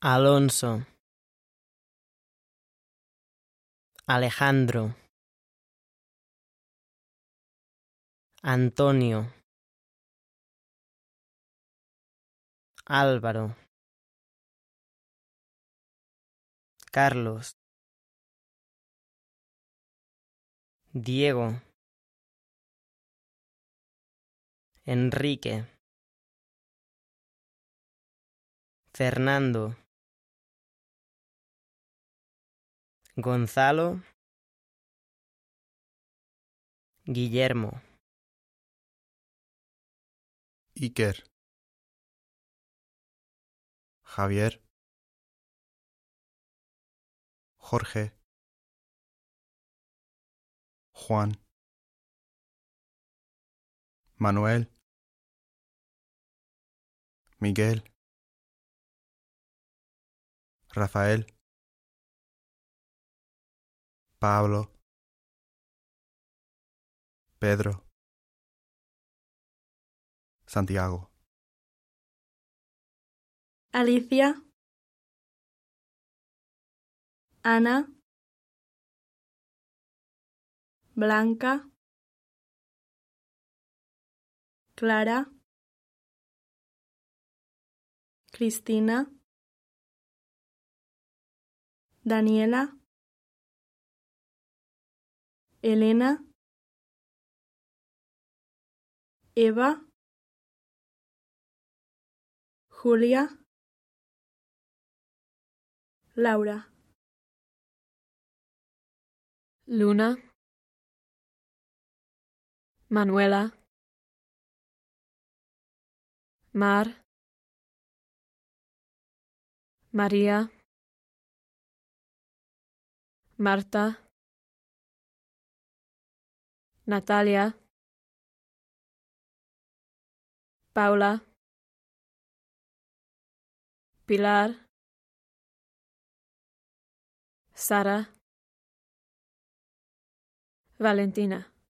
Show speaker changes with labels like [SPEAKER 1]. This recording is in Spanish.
[SPEAKER 1] Alonso, Alejandro, Antonio, Álvaro, Carlos, Diego, Enrique, Fernando, Gonzalo, Guillermo,
[SPEAKER 2] Iker, Javier, Jorge, Juan, Manuel, Miguel, Rafael, Pablo, Pedro, Santiago,
[SPEAKER 3] Alicia, Ana, Blanca, Clara, Cristina, Daniela, Elena, Eva, Julia, Laura,
[SPEAKER 4] Luna, Manuela, Mar, María, Marta, Natalia, Paula, Pilar, Sara, Valentina.